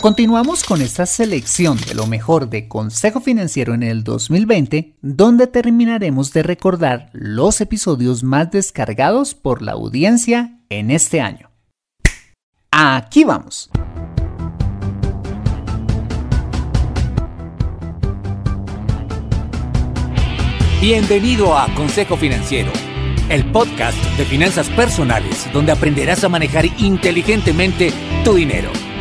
Continuamos con esta selección de lo mejor de Consejo Financiero en el 2020, donde terminaremos de recordar los episodios más descargados por la audiencia en este año. Aquí vamos. Bienvenido a Consejo Financiero, el podcast de finanzas personales donde aprenderás a manejar inteligentemente tu dinero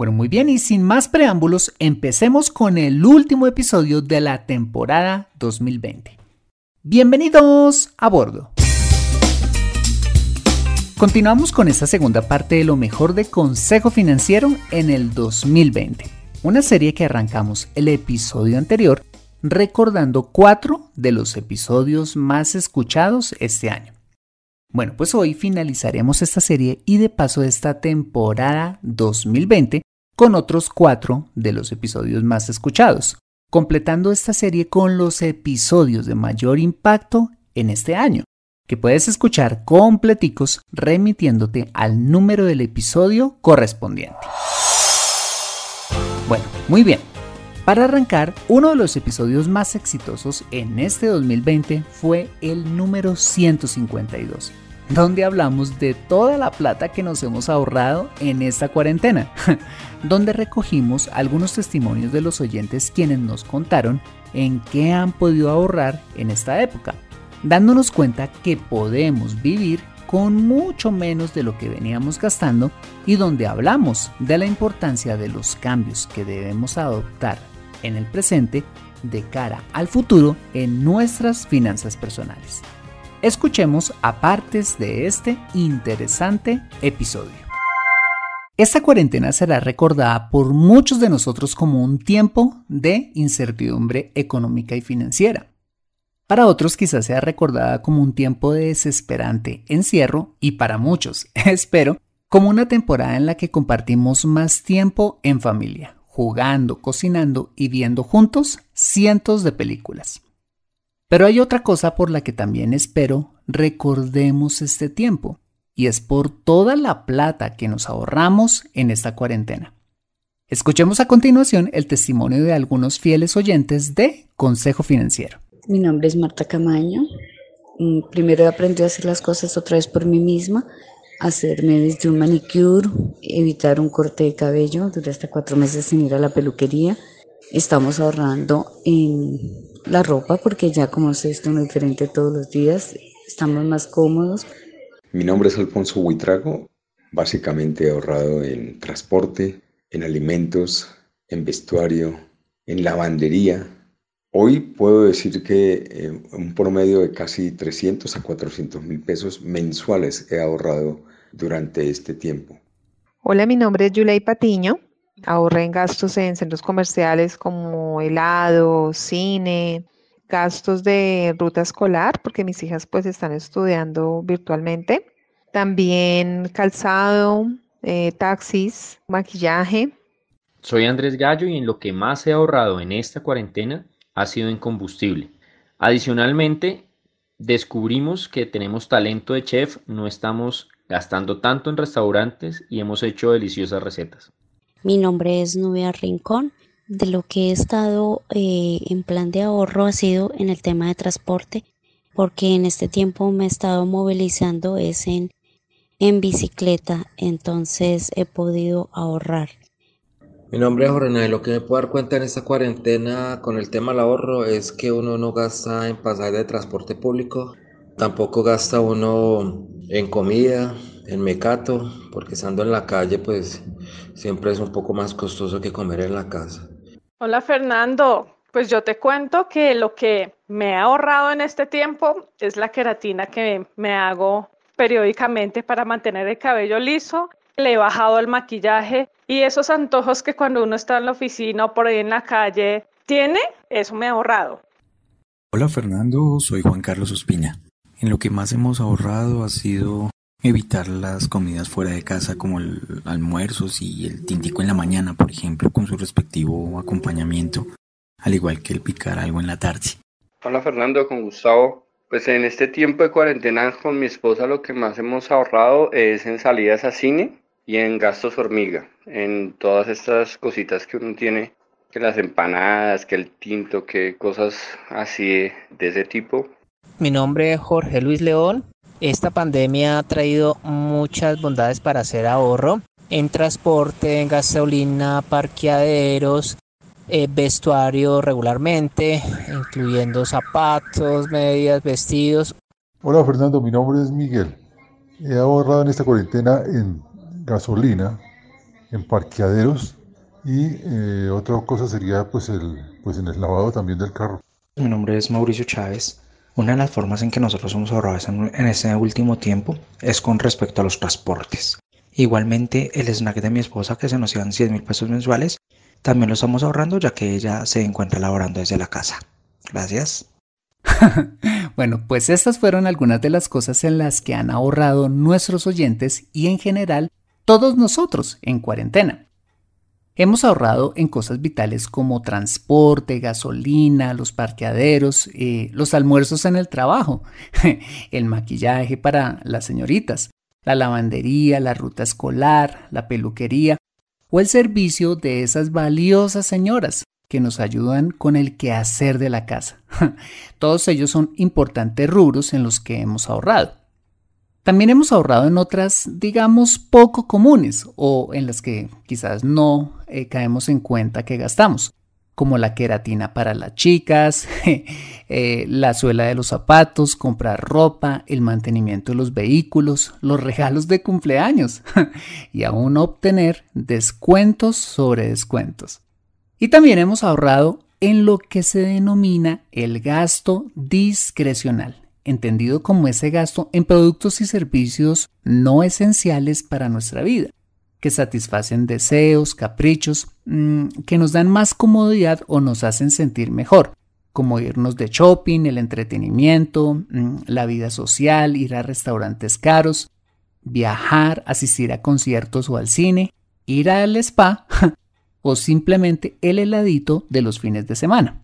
Bueno, muy bien, y sin más preámbulos, empecemos con el último episodio de la temporada 2020. Bienvenidos a bordo. Continuamos con esta segunda parte de lo mejor de Consejo Financiero en el 2020, una serie que arrancamos el episodio anterior recordando cuatro de los episodios más escuchados este año. Bueno, pues hoy finalizaremos esta serie y de paso esta temporada 2020 con otros cuatro de los episodios más escuchados, completando esta serie con los episodios de mayor impacto en este año, que puedes escuchar completicos remitiéndote al número del episodio correspondiente. Bueno, muy bien. Para arrancar, uno de los episodios más exitosos en este 2020 fue el número 152, donde hablamos de toda la plata que nos hemos ahorrado en esta cuarentena, donde recogimos algunos testimonios de los oyentes quienes nos contaron en qué han podido ahorrar en esta época, dándonos cuenta que podemos vivir con mucho menos de lo que veníamos gastando y donde hablamos de la importancia de los cambios que debemos adoptar en el presente de cara al futuro en nuestras finanzas personales. Escuchemos a partes de este interesante episodio. Esta cuarentena será recordada por muchos de nosotros como un tiempo de incertidumbre económica y financiera. Para otros quizás sea recordada como un tiempo de desesperante encierro y para muchos, espero, como una temporada en la que compartimos más tiempo en familia, jugando, cocinando y viendo juntos cientos de películas. Pero hay otra cosa por la que también espero recordemos este tiempo, y es por toda la plata que nos ahorramos en esta cuarentena. Escuchemos a continuación el testimonio de algunos fieles oyentes de Consejo Financiero. Mi nombre es Marta Camaño. Mm, primero aprendí a hacer las cosas otra vez por mí misma, hacerme desde un manicure, evitar un corte de cabello, duré hasta cuatro meses sin ir a la peluquería. Estamos ahorrando en la ropa porque ya como se esto muy diferente todos los días, estamos más cómodos. Mi nombre es Alfonso Huitrago, básicamente he ahorrado en transporte, en alimentos, en vestuario, en lavandería. Hoy puedo decir que eh, un promedio de casi 300 a 400 mil pesos mensuales he ahorrado durante este tiempo. Hola, mi nombre es Yulei Patiño. Ahorré en gastos en centros comerciales como helado, cine, gastos de ruta escolar, porque mis hijas pues están estudiando virtualmente. También calzado, eh, taxis, maquillaje. Soy Andrés Gallo y en lo que más he ahorrado en esta cuarentena ha sido en combustible. Adicionalmente, descubrimos que tenemos talento de chef, no estamos gastando tanto en restaurantes y hemos hecho deliciosas recetas. Mi nombre es Nubia Rincón. De lo que he estado eh, en plan de ahorro ha sido en el tema de transporte, porque en este tiempo me he estado movilizando es en, en bicicleta, entonces he podido ahorrar. Mi nombre es Jorge Lo que me puedo dar cuenta en esta cuarentena con el tema del ahorro es que uno no gasta en pasajes de transporte público, tampoco gasta uno en comida, en mecato, porque estando en la calle pues siempre es un poco más costoso que comer en la casa. Hola Fernando, pues yo te cuento que lo que me he ahorrado en este tiempo es la queratina que me hago periódicamente para mantener el cabello liso le he bajado el maquillaje y esos antojos que cuando uno está en la oficina o por ahí en la calle tiene, eso me ha ahorrado. Hola Fernando, soy Juan Carlos Ospina. En lo que más hemos ahorrado ha sido evitar las comidas fuera de casa como el almuerzos y el tintico en la mañana, por ejemplo, con su respectivo acompañamiento, al igual que el picar algo en la tarde. Hola Fernando, con Gustavo. Pues en este tiempo de cuarentena con mi esposa lo que más hemos ahorrado es en salidas a cine y en gastos hormiga, en todas estas cositas que uno tiene, que las empanadas, que el tinto, que cosas así de, ese tipo. Mi nombre es Jorge Luis León. Esta pandemia ha traído muchas bondades para hacer ahorro en transporte, en gasolina, parqueaderos, eh, vestuario regularmente, incluyendo zapatos, medias, vestidos. Hola Fernando, mi nombre es Miguel. He ahorrado en esta cuarentena en gasolina, en parqueaderos y eh, otra cosa sería pues, el, pues en el lavado también del carro. Mi nombre es Mauricio Chávez. Una de las formas en que nosotros hemos ahorrado en este último tiempo es con respecto a los transportes. Igualmente el snack de mi esposa que se nos iban 100 mil pesos mensuales también lo estamos ahorrando ya que ella se encuentra laborando desde la casa. Gracias. bueno, pues estas fueron algunas de las cosas en las que han ahorrado nuestros oyentes y en general todos nosotros en cuarentena. Hemos ahorrado en cosas vitales como transporte, gasolina, los parqueaderos, eh, los almuerzos en el trabajo, el maquillaje para las señoritas, la lavandería, la ruta escolar, la peluquería o el servicio de esas valiosas señoras que nos ayudan con el quehacer de la casa. Todos ellos son importantes rubros en los que hemos ahorrado. También hemos ahorrado en otras, digamos, poco comunes o en las que quizás no eh, caemos en cuenta que gastamos, como la queratina para las chicas, eh, la suela de los zapatos, comprar ropa, el mantenimiento de los vehículos, los regalos de cumpleaños y aún obtener descuentos sobre descuentos. Y también hemos ahorrado en lo que se denomina el gasto discrecional, entendido como ese gasto en productos y servicios no esenciales para nuestra vida que satisfacen deseos, caprichos, mm, que nos dan más comodidad o nos hacen sentir mejor, como irnos de shopping, el entretenimiento, mm, la vida social, ir a restaurantes caros, viajar, asistir a conciertos o al cine, ir al spa o simplemente el heladito de los fines de semana.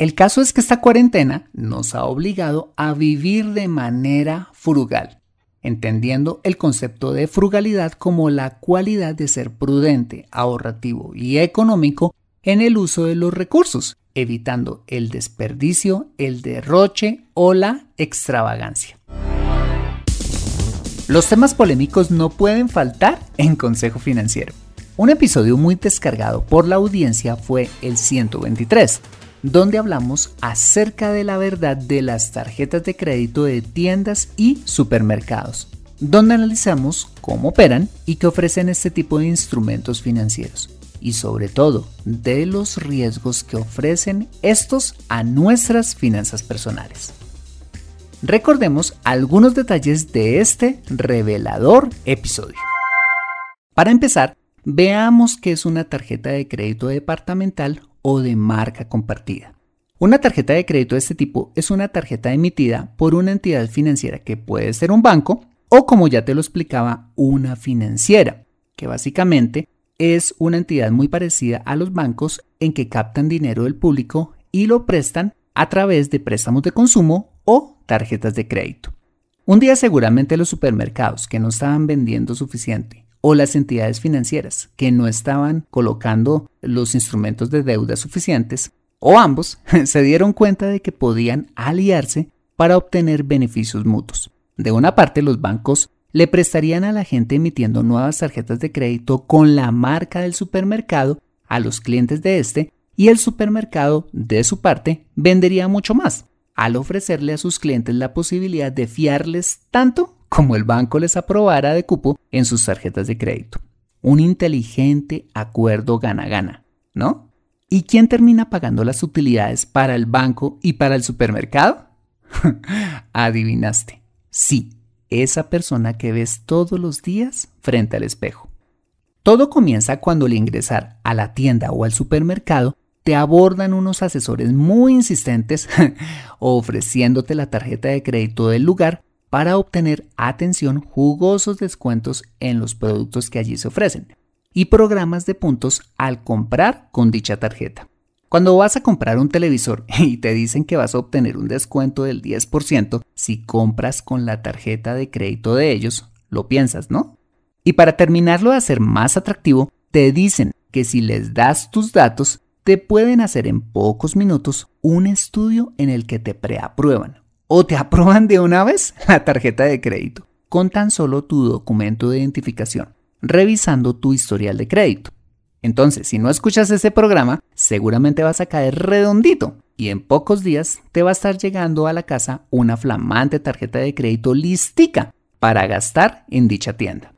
El caso es que esta cuarentena nos ha obligado a vivir de manera frugal entendiendo el concepto de frugalidad como la cualidad de ser prudente, ahorrativo y económico en el uso de los recursos, evitando el desperdicio, el derroche o la extravagancia. Los temas polémicos no pueden faltar en Consejo Financiero. Un episodio muy descargado por la audiencia fue el 123 donde hablamos acerca de la verdad de las tarjetas de crédito de tiendas y supermercados, donde analizamos cómo operan y qué ofrecen este tipo de instrumentos financieros y sobre todo de los riesgos que ofrecen estos a nuestras finanzas personales. Recordemos algunos detalles de este revelador episodio. Para empezar, veamos qué es una tarjeta de crédito departamental o de marca compartida. Una tarjeta de crédito de este tipo es una tarjeta emitida por una entidad financiera que puede ser un banco o como ya te lo explicaba, una financiera, que básicamente es una entidad muy parecida a los bancos en que captan dinero del público y lo prestan a través de préstamos de consumo o tarjetas de crédito. Un día seguramente los supermercados que no estaban vendiendo suficiente o las entidades financieras que no estaban colocando los instrumentos de deuda suficientes o ambos se dieron cuenta de que podían aliarse para obtener beneficios mutuos. De una parte, los bancos le prestarían a la gente emitiendo nuevas tarjetas de crédito con la marca del supermercado a los clientes de este y el supermercado, de su parte, vendería mucho más, al ofrecerle a sus clientes la posibilidad de fiarles tanto como el banco les aprobara de cupo en sus tarjetas de crédito. Un inteligente acuerdo gana-gana, ¿no? ¿Y quién termina pagando las utilidades para el banco y para el supermercado? Adivinaste. Sí, esa persona que ves todos los días frente al espejo. Todo comienza cuando al ingresar a la tienda o al supermercado te abordan unos asesores muy insistentes ofreciéndote la tarjeta de crédito del lugar para obtener atención jugosos descuentos en los productos que allí se ofrecen y programas de puntos al comprar con dicha tarjeta. Cuando vas a comprar un televisor y te dicen que vas a obtener un descuento del 10% si compras con la tarjeta de crédito de ellos, lo piensas, ¿no? Y para terminarlo de hacer más atractivo, te dicen que si les das tus datos, te pueden hacer en pocos minutos un estudio en el que te preaprueban o te aprueban de una vez la tarjeta de crédito con tan solo tu documento de identificación revisando tu historial de crédito. Entonces, si no escuchas ese programa, seguramente vas a caer redondito y en pocos días te va a estar llegando a la casa una flamante tarjeta de crédito listica para gastar en dicha tienda.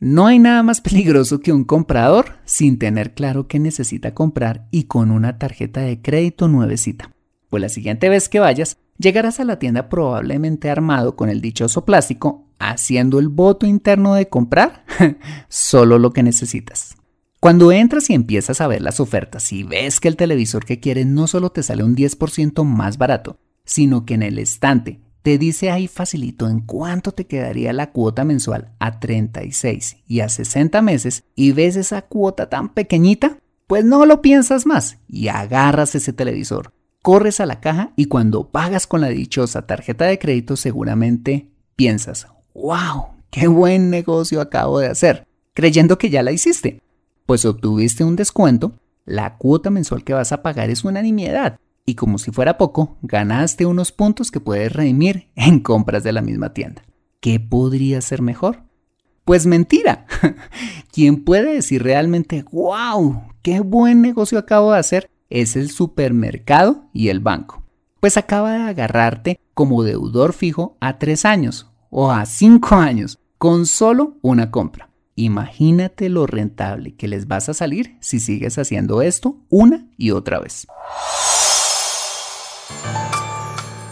No hay nada más peligroso que un comprador sin tener claro qué necesita comprar y con una tarjeta de crédito nuevecita. Pues la siguiente vez que vayas, llegarás a la tienda probablemente armado con el dichoso plástico haciendo el voto interno de comprar solo lo que necesitas. Cuando entras y empiezas a ver las ofertas y ves que el televisor que quieres no solo te sale un 10% más barato, sino que en el estante te dice ahí facilito en cuánto te quedaría la cuota mensual a 36 y a 60 meses y ves esa cuota tan pequeñita, pues no lo piensas más y agarras ese televisor, corres a la caja y cuando pagas con la dichosa tarjeta de crédito seguramente piensas, wow, qué buen negocio acabo de hacer, creyendo que ya la hiciste. Pues obtuviste un descuento, la cuota mensual que vas a pagar es una nimiedad. Y como si fuera poco, ganaste unos puntos que puedes redimir en compras de la misma tienda. ¿Qué podría ser mejor? Pues mentira. Quien puede decir realmente, wow, qué buen negocio acabo de hacer, es el supermercado y el banco. Pues acaba de agarrarte como deudor fijo a tres años, o a 5 años con solo una compra. Imagínate lo rentable que les vas a salir si sigues haciendo esto una y otra vez.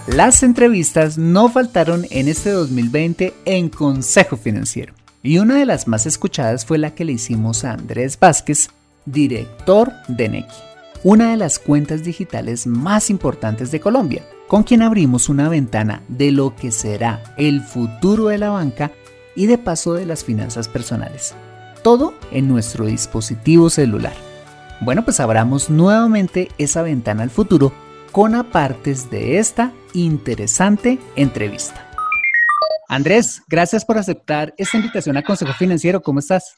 Las entrevistas no faltaron en este 2020 en Consejo Financiero y una de las más escuchadas fue la que le hicimos a Andrés Vázquez, director de Nequi, una de las cuentas digitales más importantes de Colombia con quien abrimos una ventana de lo que será el futuro de la banca y de paso de las finanzas personales. Todo en nuestro dispositivo celular. Bueno, pues abramos nuevamente esa ventana al futuro con apartes de esta interesante entrevista. Andrés, gracias por aceptar esta invitación a Consejo Financiero. ¿Cómo estás?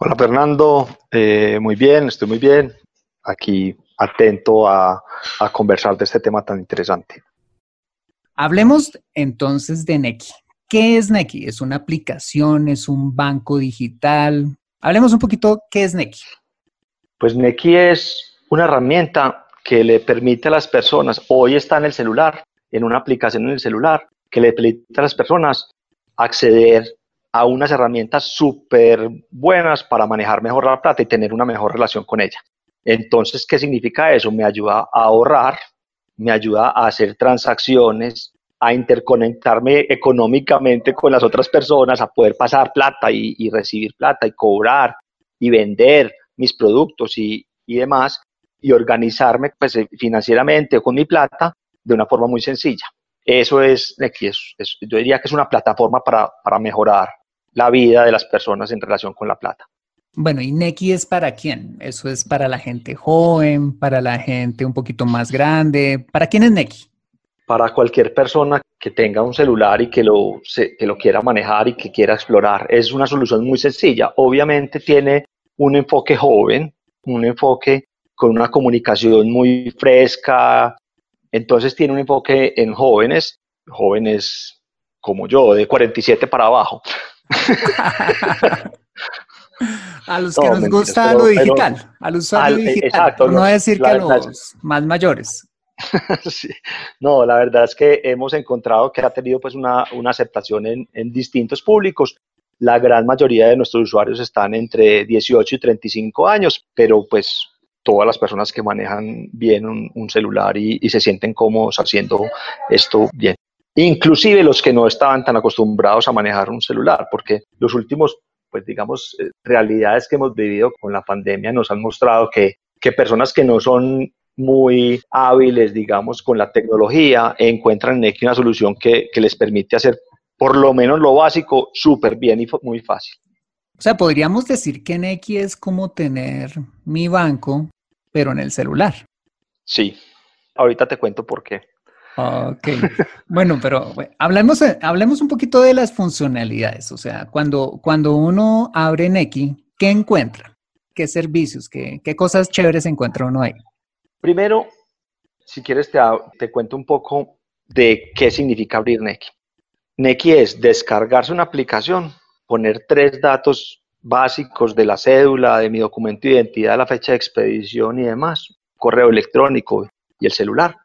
Hola Fernando, eh, muy bien, estoy muy bien. Aquí atento a, conversar de este tema tan interesante. Hablemos entonces de Neki. ¿Qué es Neki? ¿Es una aplicación? ¿Es un banco digital? Hablemos un poquito, ¿qué es Neki? Pues Neki es una herramienta que le permite a las personas, hoy está en el celular, en una aplicación en el celular, que le permite a las personas acceder a unas herramientas súper buenas para manejar mejor la plata y tener una mejor relación con ella. Entonces, ¿qué significa eso? Me ayuda a ahorrar, me ayuda a hacer transacciones, a interconectarme económicamente con las otras personas, a poder pasar plata y, recibir plata y cobrar y vender mis productos y, demás y organizarme pues, eh, financieramente con mi plata de una forma muy sencilla. Eso es, yo diría que es una plataforma para, para mejorar la vida de las personas en relación con la plata. Bueno, ¿y Neki es para quién? ¿Eso es para la gente joven, para la gente un poquito más grande? ¿Para quién es Neki? Para cualquier persona que tenga un celular y que lo, que lo quiera manejar y que quiera explorar. Es una solución muy sencilla. Obviamente tiene un enfoque joven, un enfoque con una comunicación muy fresca. Entonces tiene un enfoque en jóvenes, jóvenes como yo, de 47 para abajo. A los que nos gusta lo digital, al usuario digital, exacto, no decir que a los más mayores. No, la verdad es que hemos encontrado que ha tenido pues una, una aceptación en, en, distintos públicos. La gran mayoría de nuestros usuarios están entre 18 y 35 años, pero pues todas las personas que manejan bien un, un celular y, y, se sienten cómodos haciendo esto bien. Inclusive los que no estaban tan acostumbrados a manejar un celular, porque los últimos pues digamos, eh, realidades que hemos vivido con la pandemia nos han mostrado que, que personas que no son muy hábiles, digamos, con la tecnología, encuentran en X una solución que, que les permite hacer por lo menos lo básico súper bien y muy fácil. O sea, podríamos decir que Neki es como tener mi banco, pero en el celular. Sí, ahorita te cuento por qué. Ok, bueno, pero hablemos, hablemos un poquito de las funcionalidades. O sea, cuando, cuando uno abre Neki, ¿qué encuentra? ¿Qué servicios? ¿Qué, qué cosas chéveres encuentra uno ahí? Primero, si quieres, te, te cuento un poco de qué significa abrir Neki. Neki es descargarse una aplicación, poner tres datos básicos de la cédula, de mi documento de identidad, la fecha de expedición y demás, correo electrónico y el celular.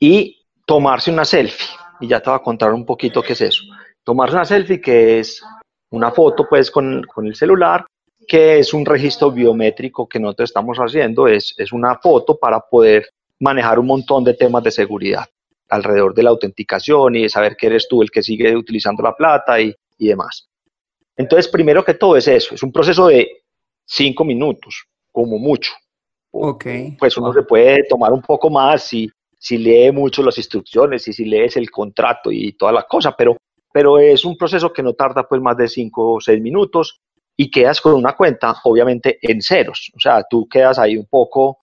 Y tomarse una selfie. Y ya te voy a contar un poquito qué es eso. Tomarse una selfie que es una foto pues con, con el celular, que es un registro biométrico que nosotros estamos haciendo, es, es una foto para poder manejar un montón de temas de seguridad alrededor de la autenticación y de saber que eres tú el que sigue utilizando la plata y, y demás. Entonces, primero que todo es eso, es un proceso de cinco minutos, como mucho. Ok. Pues uno se puede tomar un poco más si, si lee mucho las instrucciones y si lees el contrato y toda la cosa, pero, pero es un proceso que no tarda pues más de 5 o 6 minutos y quedas con una cuenta, obviamente en ceros, o sea, tú quedas ahí un poco,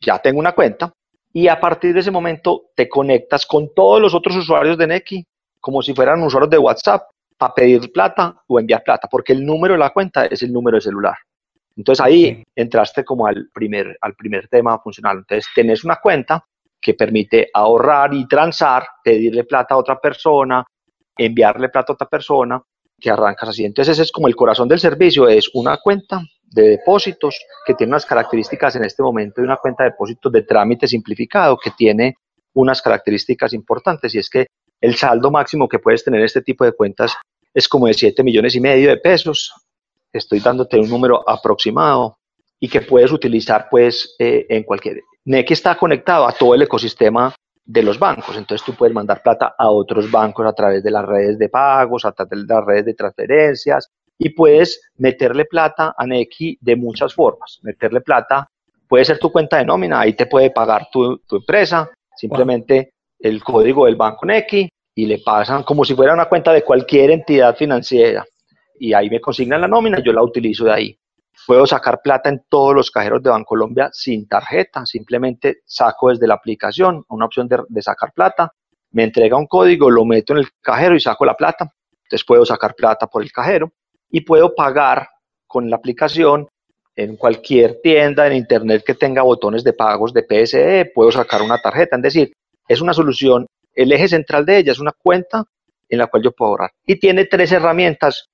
ya tengo una cuenta, y a partir de ese momento te conectas con todos los otros usuarios de Neki, como si fueran usuarios de WhatsApp, para pedir plata o enviar plata, porque el número de la cuenta es el número de celular. Entonces ahí entraste como al primer, al primer tema funcional. Entonces tenés una cuenta que permite ahorrar y transar, pedirle plata a otra persona, enviarle plata a otra persona, que arrancas así. Entonces ese es como el corazón del servicio, es una cuenta de depósitos que tiene unas características en este momento de una cuenta de depósitos de trámite simplificado que tiene unas características importantes y es que el saldo máximo que puedes tener en este tipo de cuentas es como de 7 millones y medio de pesos. Estoy dándote un número aproximado y que puedes utilizar pues eh, en cualquier NEC está conectado a todo el ecosistema de los bancos, entonces tú puedes mandar plata a otros bancos a través de las redes de pagos, a través de las redes de transferencias y puedes meterle plata a Neki de muchas formas. Meterle plata puede ser tu cuenta de nómina, ahí te puede pagar tu, empresa, simplemente el código del banco Neki y le pasan como si fuera una cuenta de cualquier entidad financiera y ahí me consignan la nómina, yo la utilizo de ahí. Puedo sacar plata en todos los cajeros de Bancolombia sin tarjeta, simplemente saco desde la aplicación una opción de, sacar plata, me entrega un código, lo meto en el cajero y saco la plata. Entonces puedo sacar plata por el cajero y puedo pagar con la aplicación en cualquier tienda en internet que tenga botones de pagos de PSE, puedo sacar una tarjeta. Es decir, es una solución, el eje central de ella es una cuenta en la cual yo puedo ahorrar. Y tiene tres herramientas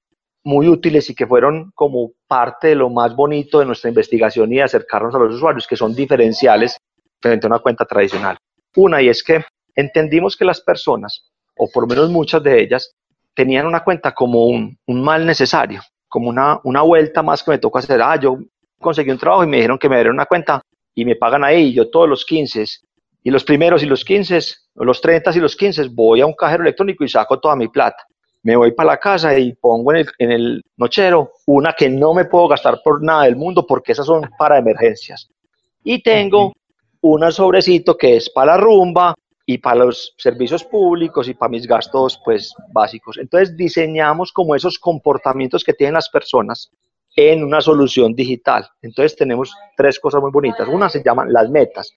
muy útiles y que fueron como parte de lo más bonito de nuestra investigación y acercarnos a los usuarios, que son diferenciales frente a una cuenta tradicional. Una, y es que entendimos que las personas, o por lo menos muchas de ellas, tenían una cuenta como un, un mal necesario, como una, una vuelta más que me tocó hacer. Ah, yo conseguí un trabajo y me dijeron que me dieron una cuenta y me pagan ahí, y yo todos los 15 y los primeros y los 15, los 30 y los 15, voy a un cajero electrónico y saco toda mi plata. Me voy para la casa y pongo en el, en el nochero una que no me puedo gastar por nada del mundo porque esas son para emergencias. Y tengo un sobrecito que es para la rumba y para los servicios públicos y para mis gastos pues básicos. Entonces diseñamos como esos comportamientos que tienen las personas en una solución digital. Entonces tenemos tres cosas muy bonitas. Una se llaman las metas.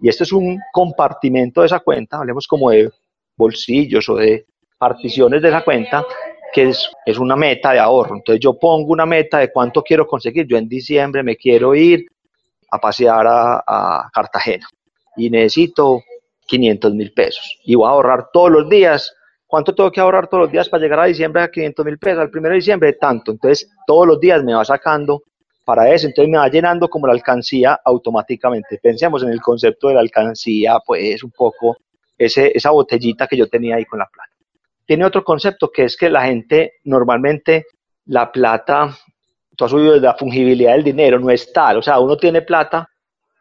Y este es un compartimento de esa cuenta, hablemos como de bolsillos o de particiones de esa cuenta, que es, es una meta de ahorro. Entonces yo pongo una meta de cuánto quiero conseguir. Yo en diciembre me quiero ir a pasear a, a Cartagena y necesito 500 mil pesos y voy a ahorrar todos los días. ¿Cuánto tengo que ahorrar todos los días para llegar a diciembre a 500 mil pesos? Al primero de diciembre, tanto. Entonces, todos los días me va sacando para eso. Entonces, me va llenando como la alcancía automáticamente. Pensemos en el concepto de la alcancía, pues un poco ese, esa botellita que yo tenía ahí con la plata. Tiene otro concepto que es que la gente normalmente la plata, tú has oído de la fungibilidad del dinero, no es tal. O sea, uno tiene plata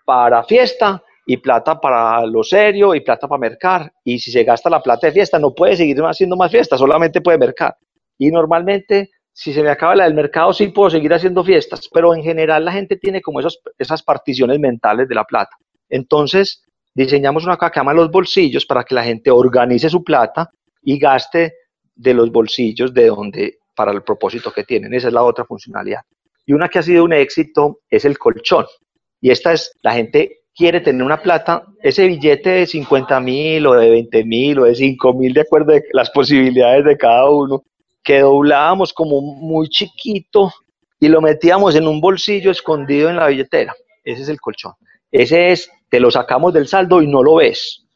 para fiesta, y plata para lo serio y plata para mercar. Y si se gasta la plata de fiesta, no puede seguir haciendo más fiestas, solamente puede mercar. Y normalmente, si se me acaba la del mercado, sí puedo seguir haciendo fiestas, pero en general la gente tiene como esos, esas particiones mentales de la plata. Entonces, diseñamos una cosa que llama los bolsillos para que la gente organice su plata y gaste de los bolsillos de donde para el propósito que tienen. Esa es la otra funcionalidad. Y una que ha sido un éxito es el colchón. Y esta es, la gente quiere tener una plata, ese billete de 50 mil o de 20 mil o de 5 mil, de acuerdo a las posibilidades de cada uno, que doblábamos como muy chiquito y lo metíamos en un bolsillo escondido en la billetera. Ese es el colchón. Ese es, te lo sacamos del saldo y no lo ves.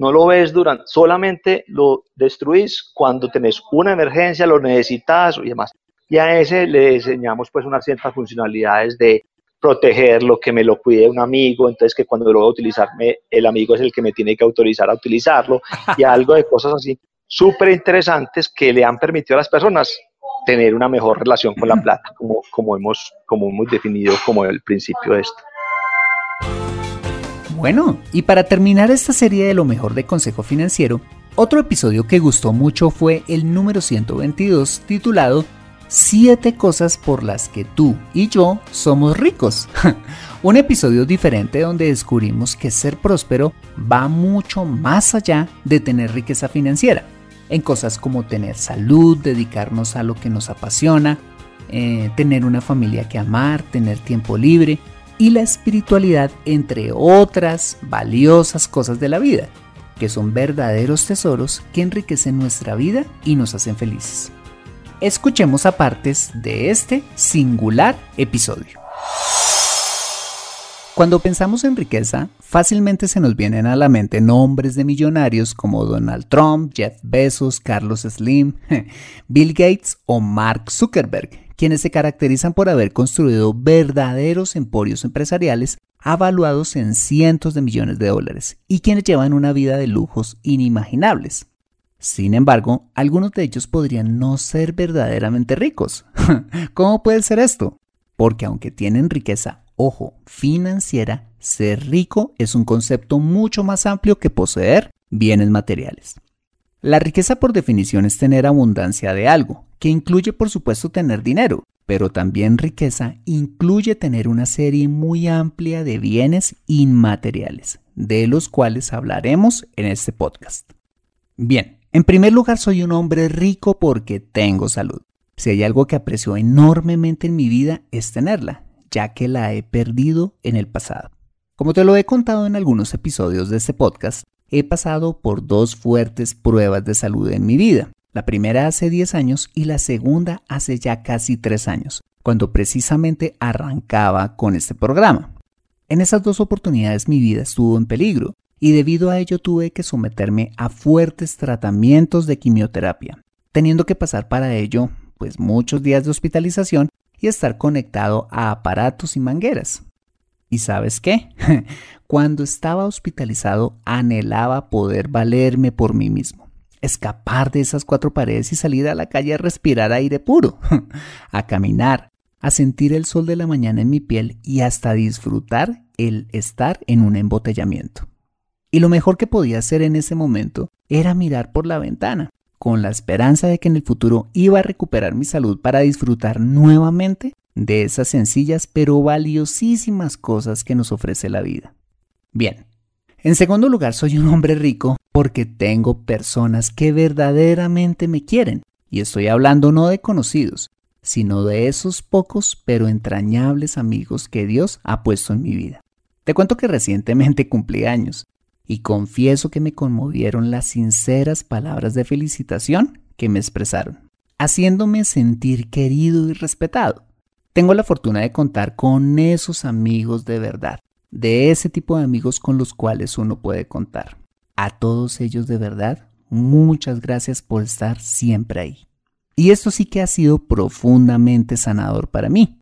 No lo ves durante, solamente lo destruís cuando tenés una emergencia, lo necesitas y demás. Y a ese le enseñamos pues unas ciertas funcionalidades de protegerlo, que me lo cuide un amigo, entonces que cuando lo voy a utilizar, el amigo es el que me tiene que autorizar a utilizarlo y algo de cosas así súper interesantes que le han permitido a las personas tener una mejor relación con la plata, como, como, hemos, como hemos definido como el principio de esto. Bueno, y para terminar esta serie de lo mejor de Consejo Financiero, otro episodio que gustó mucho fue el número 122 titulado 7 cosas por las que tú y yo somos ricos. Un episodio diferente donde descubrimos que ser próspero va mucho más allá de tener riqueza financiera, en cosas como tener salud, dedicarnos a lo que nos apasiona, eh, tener una familia que amar, tener tiempo libre y la espiritualidad, entre otras valiosas cosas de la vida, que son verdaderos tesoros que enriquecen nuestra vida y nos hacen felices. Escuchemos a partes de este singular episodio. Cuando pensamos en riqueza, fácilmente se nos vienen a la mente nombres de millonarios como Donald Trump, Jeff Bezos, Carlos Slim, Bill Gates o Mark Zuckerberg, quienes se caracterizan por haber construido verdaderos emporios empresariales avaluados en cientos de millones de dólares y quienes llevan una vida de lujos inimaginables. Sin embargo, algunos de ellos podrían no ser verdaderamente ricos. ¿Cómo puede ser esto? Porque aunque tienen riqueza, ojo, financiera, ser rico es un concepto mucho más amplio que poseer bienes materiales. La riqueza por definición es tener abundancia de algo, que incluye por supuesto tener dinero, pero también riqueza incluye tener una serie muy amplia de bienes inmateriales, de los cuales hablaremos en este podcast. Bien, en primer lugar, soy un hombre rico porque tengo salud. Si hay algo que aprecio enormemente en mi vida es tenerla, ya que la he perdido en el pasado. Como te lo he contado en algunos episodios de este podcast, he pasado por dos fuertes pruebas de salud en mi vida. La primera hace 10 años y la segunda hace ya casi 3 años, cuando precisamente arrancaba con este programa. En esas dos oportunidades mi vida estuvo en peligro y debido a ello tuve que someterme a fuertes tratamientos de quimioterapia, teniendo que pasar para ello pues muchos días de hospitalización y estar conectado a aparatos y mangueras. ¿Y sabes qué? Cuando estaba hospitalizado anhelaba poder valerme por mí mismo, escapar de esas cuatro paredes y salir a la calle a respirar aire puro, a caminar, a sentir el sol de la mañana en mi piel y hasta disfrutar el estar en un embotellamiento. Y lo mejor que podía hacer en ese momento era mirar por la ventana, con la esperanza de que en el futuro iba a recuperar mi salud para disfrutar nuevamente de esas sencillas pero valiosísimas cosas que nos ofrece la vida. Bien, en segundo lugar soy un hombre rico porque tengo personas que verdaderamente me quieren. Y estoy hablando no de conocidos, sino de esos pocos pero entrañables amigos que Dios ha puesto en mi vida. Te cuento que recientemente cumplí años y confieso que me conmovieron las sinceras palabras de felicitación que me expresaron, haciéndome sentir querido y respetado. Tengo la fortuna de contar con esos amigos de verdad, de ese tipo de amigos con los cuales uno puede contar. A todos ellos de verdad, muchas gracias por estar siempre ahí. Y esto sí que ha sido profundamente sanador para mí.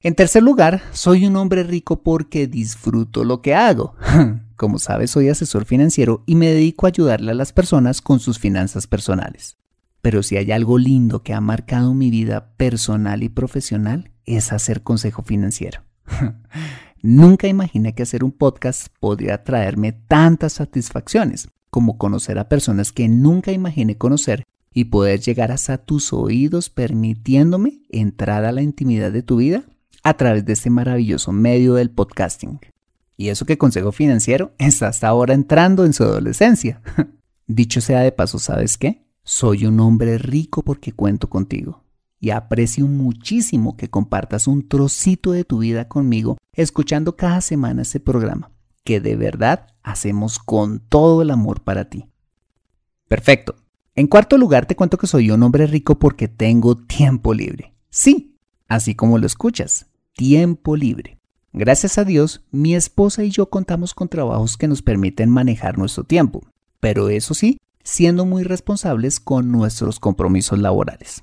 En tercer lugar, soy un hombre rico porque disfruto lo que hago. Como sabes, soy asesor financiero y me dedico a ayudarle a las personas con sus finanzas personales. Pero si hay algo lindo que ha marcado mi vida personal y profesional, es hacer consejo financiero. Nunca imaginé que hacer un podcast podría traerme tantas satisfacciones como conocer a personas que nunca imaginé conocer y poder llegar hasta tus oídos permitiéndome entrar a la intimidad de tu vida a través de este maravilloso medio del podcasting. Y eso que Consejo Financiero está hasta ahora entrando en su adolescencia. Dicho sea de paso, ¿sabes qué? Soy un hombre rico porque cuento contigo. Y aprecio muchísimo que compartas un trocito de tu vida conmigo escuchando cada semana este programa, que de verdad hacemos con todo el amor para ti. Perfecto. En cuarto lugar te cuento que soy un hombre rico porque tengo tiempo libre. Sí, así como lo escuchas, tiempo libre. Gracias a Dios, mi esposa y yo contamos con trabajos que nos permiten manejar nuestro tiempo, pero eso sí, siendo muy responsables con nuestros compromisos laborales.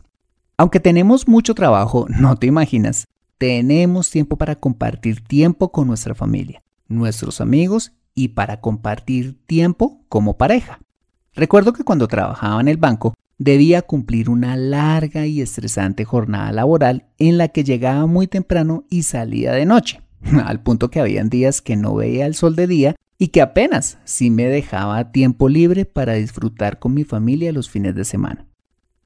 Aunque tenemos mucho trabajo, no te imaginas, tenemos tiempo para compartir tiempo con nuestra familia, nuestros amigos y para compartir tiempo como pareja. Recuerdo que cuando trabajaba en el banco debía cumplir una larga y estresante jornada laboral en la que llegaba muy temprano y salía de noche, al punto que habían días que no veía el sol de día y que apenas sí me dejaba tiempo libre para disfrutar con mi familia los fines de semana.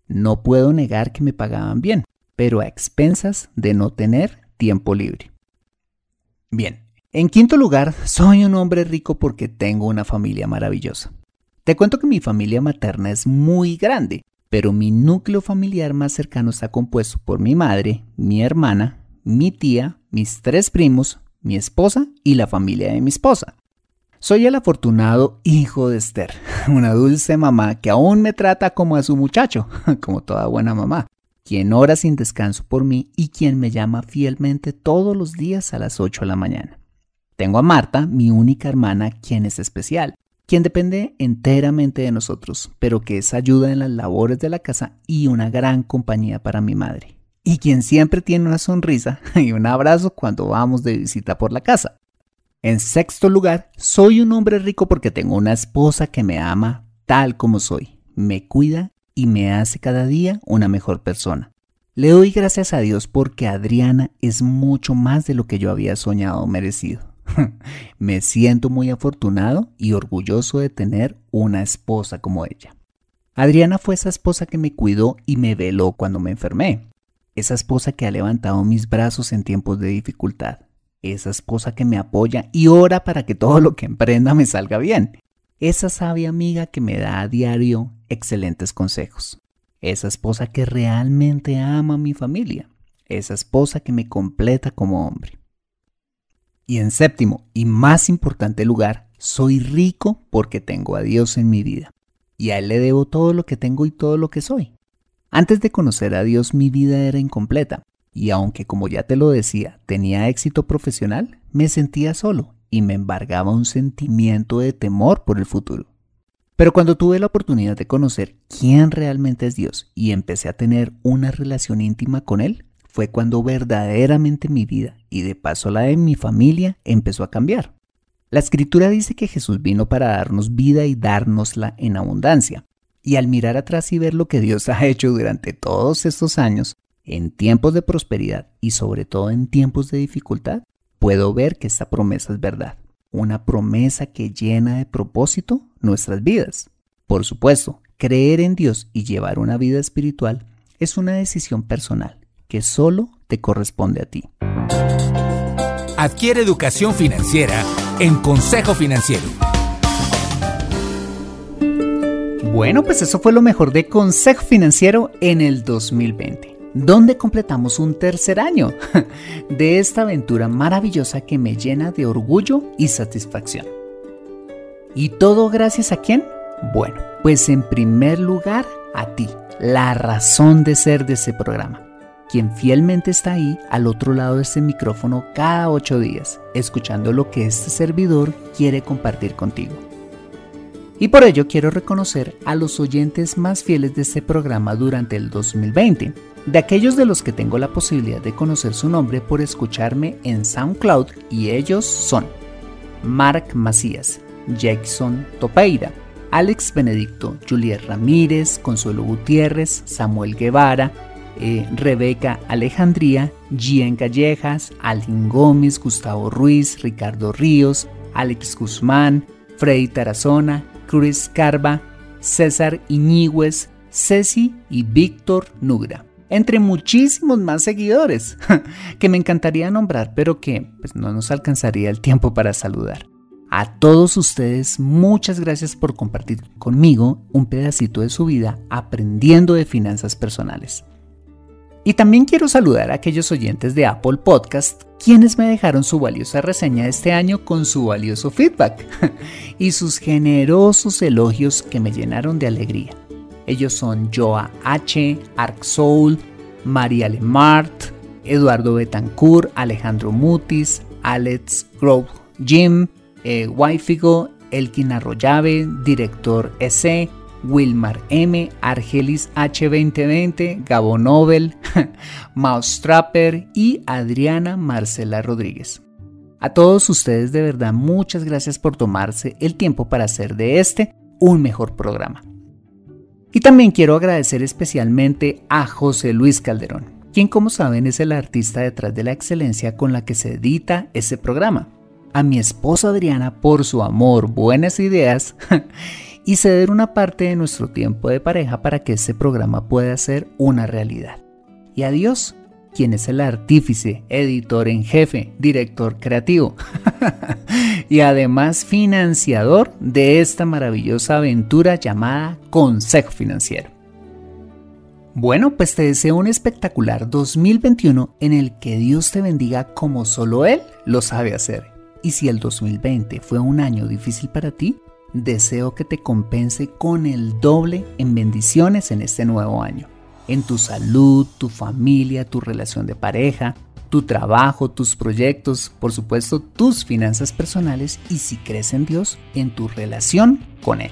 No puedo negar que me pagaban bien, pero a expensas de no tener tiempo libre. Bien, en quinto lugar, soy un hombre rico porque tengo una familia maravillosa. Te cuento que mi familia materna es muy grande, pero mi núcleo familiar más cercano está compuesto por mi madre, mi hermana, mi tía, mis tres primos, mi esposa y la familia de mi esposa. Soy el afortunado hijo de Esther, una dulce mamá que aún me trata como a su muchacho, como toda buena mamá, quien ora sin descanso por mí y quien me llama fielmente todos los días a las 8 de la mañana. Tengo a Marta, mi única hermana, quien es especial, quien depende enteramente de nosotros, pero que es ayuda en las labores de la casa y una gran compañía para mi madre, y quien siempre tiene una sonrisa y un abrazo cuando vamos de visita por la casa. En sexto lugar, soy un hombre rico porque tengo una esposa que me ama tal como soy, me cuida y me hace cada día una mejor persona. Le doy gracias a Dios porque Adriana es mucho más de lo que yo había soñado o merecido. me siento muy afortunado y orgulloso de tener una esposa como ella. Adriana fue esa esposa que me cuidó y me veló cuando me enfermé. Esa esposa que ha levantado mis brazos en tiempos de dificultad esa esposa que me apoya y ora para que todo lo que emprenda me salga bien, esa sabia amiga que me da a diario excelentes consejos, esa esposa que realmente ama a mi familia, esa esposa que me completa como hombre. Y en séptimo y más importante lugar, soy rico porque tengo a Dios en mi vida. Y a Él le debo todo lo que tengo y todo lo que soy. Antes de conocer a Dios mi vida era incompleta, y aunque como ya te lo decía, tenía éxito profesional, me sentía solo y me embargaba un sentimiento de temor por el futuro. Pero cuando tuve la oportunidad de conocer quién realmente es Dios y empecé a tener una relación íntima con Él, fue cuando verdaderamente mi vida y de paso la de mi familia empezó a cambiar. La escritura dice que Jesús vino para darnos vida y dárnosla en abundancia. Y al mirar atrás y ver lo que Dios ha hecho durante todos estos años, en tiempos de prosperidad y sobre todo en tiempos de dificultad, puedo ver que esta promesa es verdad. una promesa que llena de propósito nuestras vidas. Por supuesto, creer en Dios y llevar una vida espiritual es una decisión personal que solo te corresponde a ti. Adquiere educación financiera en Consejo Financiero. Bueno, pues eso fue lo mejor de Consejo Financiero en el 2020 donde completamos un tercer año de esta aventura maravillosa que me llena de orgullo y satisfacción. ¿Y todo gracias a quién? Bueno, pues en primer lugar a ti, la razón de ser de ese programa, quien fielmente está ahí al otro lado de este micrófono cada ocho días, escuchando lo que este servidor quiere compartir contigo. Y por ello quiero reconocer a los oyentes más fieles de este programa durante el 2020, de aquellos de los que tengo la posibilidad de conocer su nombre por escucharme en SoundCloud y ellos son Mark Macías, Jackson Topeira, Alex Benedicto, Juliet Ramírez, Consuelo Gutiérrez, Samuel Guevara, eh, Rebeca Alejandría, Gian Callejas, Alvin Gómez, Gustavo Ruiz, Ricardo Ríos, Alex Guzmán, Freddy Tarazona, Chris Carva, César Iñigüez, Ceci y Víctor Nugra entre muchísimos más seguidores que me encantaría nombrar, pero que pues, no nos alcanzaría el tiempo para saludar. A todos ustedes, muchas gracias por compartir conmigo un pedacito de su vida aprendiendo de finanzas personales. Y también quiero saludar a aquellos oyentes de Apple Podcast quienes me dejaron su valiosa reseña este año con su valioso feedback y sus generosos elogios que me llenaron de alegría. Ellos son Joa H., Arc Soul, María Lemart, Eduardo Betancourt, Alejandro Mutis, Alex Grove Jim, eh, Waifigo, Elkin Arroyave, Director S., Wilmar M., Argelis H2020, Gabo Nobel, Mouse Trapper y Adriana Marcela Rodríguez. A todos ustedes de verdad muchas gracias por tomarse el tiempo para hacer de este un mejor programa. Y también quiero agradecer especialmente a José Luis Calderón, quien como saben es el artista detrás de la excelencia con la que se edita ese programa. A mi esposa Adriana por su amor, buenas ideas y ceder una parte de nuestro tiempo de pareja para que ese programa pueda ser una realidad. Y adiós quien es el artífice, editor en jefe, director creativo y además financiador de esta maravillosa aventura llamada Consejo Financiero. Bueno, pues te deseo un espectacular 2021 en el que Dios te bendiga como solo Él lo sabe hacer. Y si el 2020 fue un año difícil para ti, deseo que te compense con el doble en bendiciones en este nuevo año en tu salud, tu familia, tu relación de pareja, tu trabajo, tus proyectos, por supuesto tus finanzas personales y si crees en Dios, en tu relación con Él.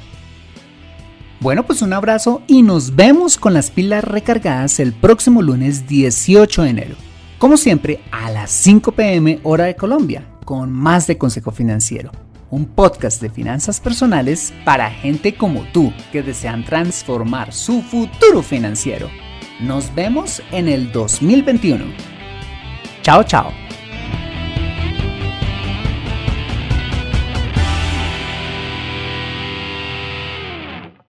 Bueno, pues un abrazo y nos vemos con las pilas recargadas el próximo lunes 18 de enero. Como siempre, a las 5 pm hora de Colombia, con más de Consejo Financiero, un podcast de finanzas personales para gente como tú que desean transformar su futuro financiero. Nos vemos en el 2021. 找找